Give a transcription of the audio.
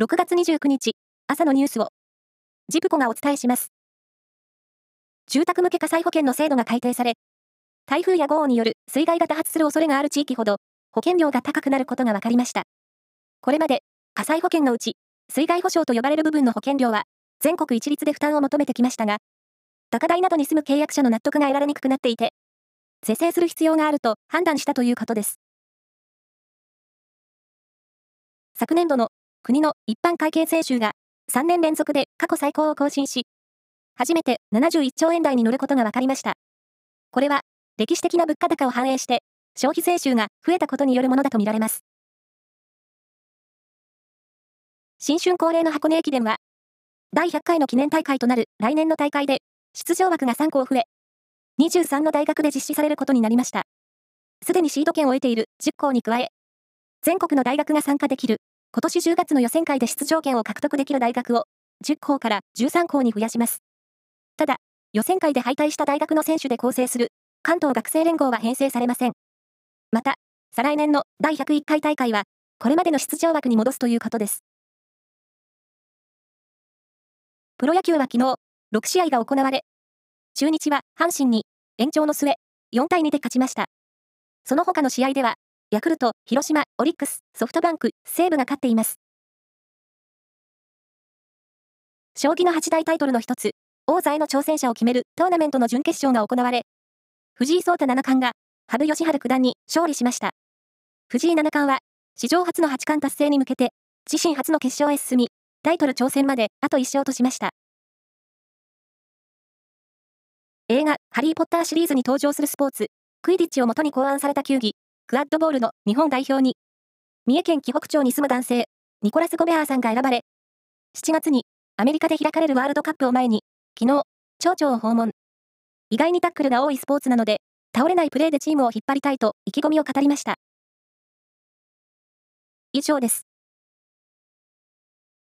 6月29日、朝のニュースを、ジプコがお伝えします。住宅向け火災保険の制度が改定され、台風や豪雨による水害が多発する恐れがある地域ほど、保険料が高くなることが分かりました。これまで、火災保険のうち、水害保障と呼ばれる部分の保険料は、全国一律で負担を求めてきましたが、高台などに住む契約者の納得が得られにくくなっていて、是正する必要があると判断したということです。昨年度の国の一般会計税収が3年連続で過去最高を更新し、初めて71兆円台に乗ることが分かりました。これは、歴史的な物価高を反映して、消費税収が増えたことによるものだとみられます。新春恒例の箱根駅伝は、第100回の記念大会となる来年の大会で、出場枠が3校増え、23の大学で実施されることになりました。すでにシード権を得ている10校に加え、全国の大学が参加できる今年10月の予選会で出場権を獲得できる大学を10校から13校に増やします。ただ、予選会で敗退した大学の選手で構成する関東学生連合は編成されません。また、再来年の第101回大会は、これまでの出場枠に戻すということです。プロ野球は昨日、6試合が行われ、中日は阪神に延長の末、4対2で勝ちました。その他の試合では、ヤクルト、広島、オリックス、ソフトバンク、西武が勝っています。将棋の八大タイトルの一つ、王座への挑戦者を決めるトーナメントの準決勝が行われ、藤井聡太七冠が羽生善治九段に勝利しました。藤井七冠は、史上初の八冠達成に向けて、自身初の決勝へ進み、タイトル挑戦まであと1勝としました。映画、ハリー・ポッターシリーズに登場するスポーツ、クイディッチをもとに考案された球技、クアッドボールの日本代表に、三重県紀北町に住む男性、ニコラス・ゴベアーさんが選ばれ、7月にアメリカで開かれるワールドカップを前に、昨日、町長を訪問。意外にタックルが多いスポーツなので、倒れないプレーでチームを引っ張りたいと意気込みを語りました。以上です。